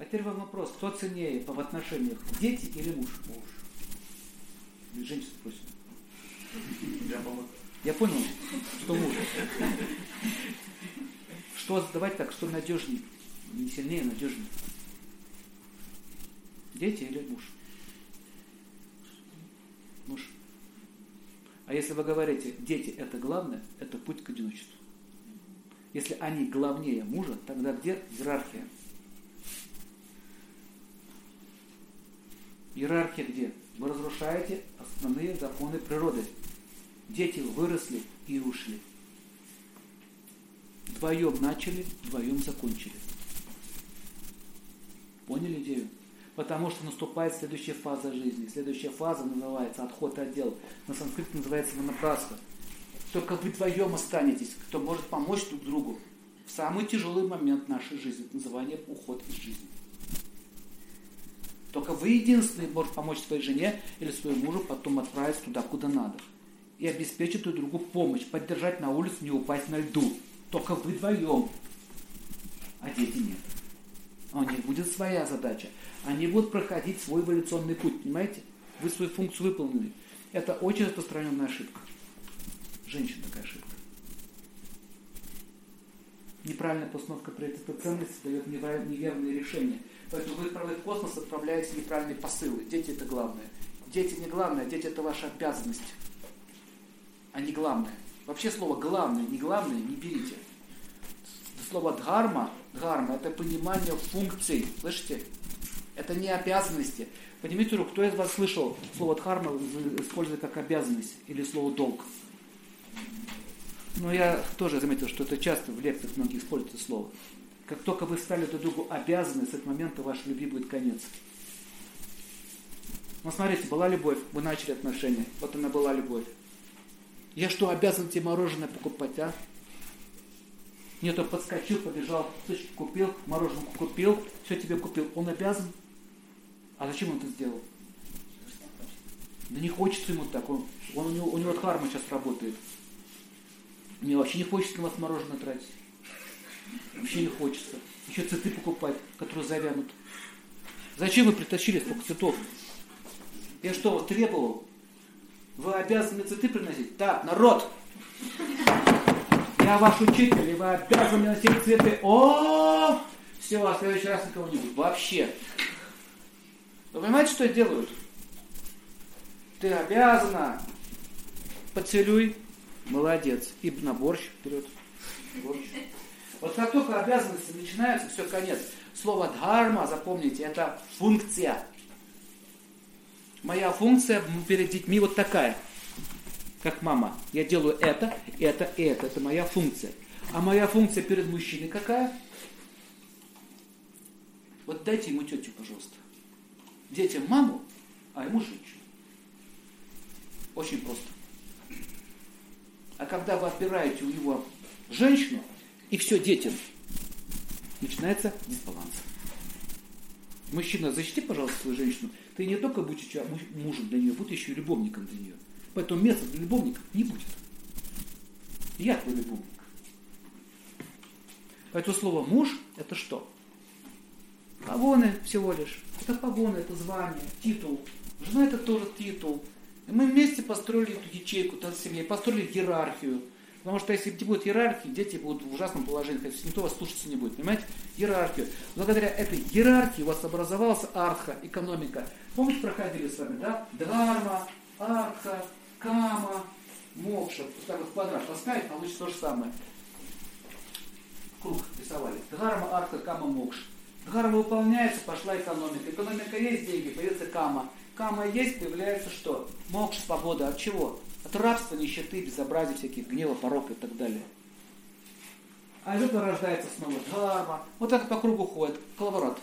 А теперь вам вопрос, кто ценнее в отношениях, дети или муж? Муж. Женщина спросит. Я, Я понял, что муж. Что давайте так, что надежнее? Не сильнее, надежнее. Дети или муж? Муж. А если вы говорите, дети это главное, это путь к одиночеству. Если они главнее мужа, тогда где иерархия? Иерархия где? Вы разрушаете основные законы природы. Дети выросли и ушли. Вдвоем начали, вдвоем закончили. Поняли идею? Потому что наступает следующая фаза жизни. Следующая фаза называется отход от дел. На санскрите называется монопраска. Только вы вдвоем останетесь, кто может помочь друг другу в самый тяжелый момент нашей жизни. Это называние уход из жизни. Только вы единственный можете помочь своей жене или своему мужу потом отправиться туда, куда надо. И обеспечить друг другу помощь, поддержать на улице, не упасть на льду. Только вы вдвоем. А дети нет. У них будет своя задача. Они будут проходить свой эволюционный путь, понимаете? Вы свою функцию выполнили. Это очень распространенная ошибка. Женщина такая ошибка. Неправильная постановка приоритета ценности дает неверные решения. Поэтому вы в космос отправляете неправильные посылы. Дети это главное. Дети не главное, дети это ваша обязанность, а не главное. Вообще слово главное, не главное не берите. Слово дхарма, дхарма это понимание функций. Слышите? Это не обязанности. Поднимите руку, кто из вас слышал слово дхарма используя как обязанность или слово долг? Но я тоже заметил, что это часто в лекциях многие используют это слово. Как только вы стали друг другу обязаны, с этого момента вашей любви будет конец. Ну, смотрите, была любовь, вы начали отношения, вот она была любовь. Я что, обязан тебе мороженое покупать, а? Нет, он подскочил, побежал, сучки купил, мороженое купил, все тебе купил. Он обязан? А зачем он это сделал? Да не хочется ему так. Он, он, у, него, у него дхарма сейчас работает. Мне вообще не хочется на вас мороженое тратить. Вообще не хочется. Еще цветы покупать, которые завянут. Зачем вы притащили столько цветов? Я что, вот требовал? Вы обязаны цветы приносить? Так, народ! Я ваш учитель, и вы обязаны носить цветы. О, все, а в следующий раз никого не будет. Вообще. Вы понимаете, что делают? Ты обязана. Поцелуй. Молодец. И на борщ вперед. Борщ. Вот как только обязанности начинаются, все, конец. Слово дхарма, запомните, это функция. Моя функция перед детьми вот такая, как мама. Я делаю это, это, это. Это моя функция. А моя функция перед мужчиной какая? Вот дайте ему тетю, пожалуйста. Детям маму, а ему женщину. Очень просто. А когда вы отбираете у него женщину, и все детям, начинается дисбаланс. Мужчина, защити, пожалуйста, свою женщину. Ты не только будешь мужем для нее, будешь еще и любовником для нее. Поэтому места для любовника не будет. Я твой любовник. Поэтому слово муж это что? Погоны всего лишь. Это погоны, это звание, титул. Жена это тоже титул. Мы вместе построили эту ячейку, эту семью, построили иерархию. Потому что если не будет иерархии, дети будут в ужасном положении, есть никто вас слушаться не будет, понимаете? Иерархию. Благодаря этой иерархии у вас образовалась арха, экономика. Помните, проходили с вами, да? Дхарма, арха, кама, мокша. Вот так вот квадрат поставить, получится то же самое. Круг рисовали. Дхарма, арха, кама, мокша. Дхарма выполняется, пошла экономика. Экономика есть, деньги, появится кама. Кама есть, появляется что? Мокша, свобода. От чего? От рабства, нищеты, безобразия всяких, гнева, порока и так далее. А из этого рождается снова дхарма. Вот это по кругу ходит, коловорот.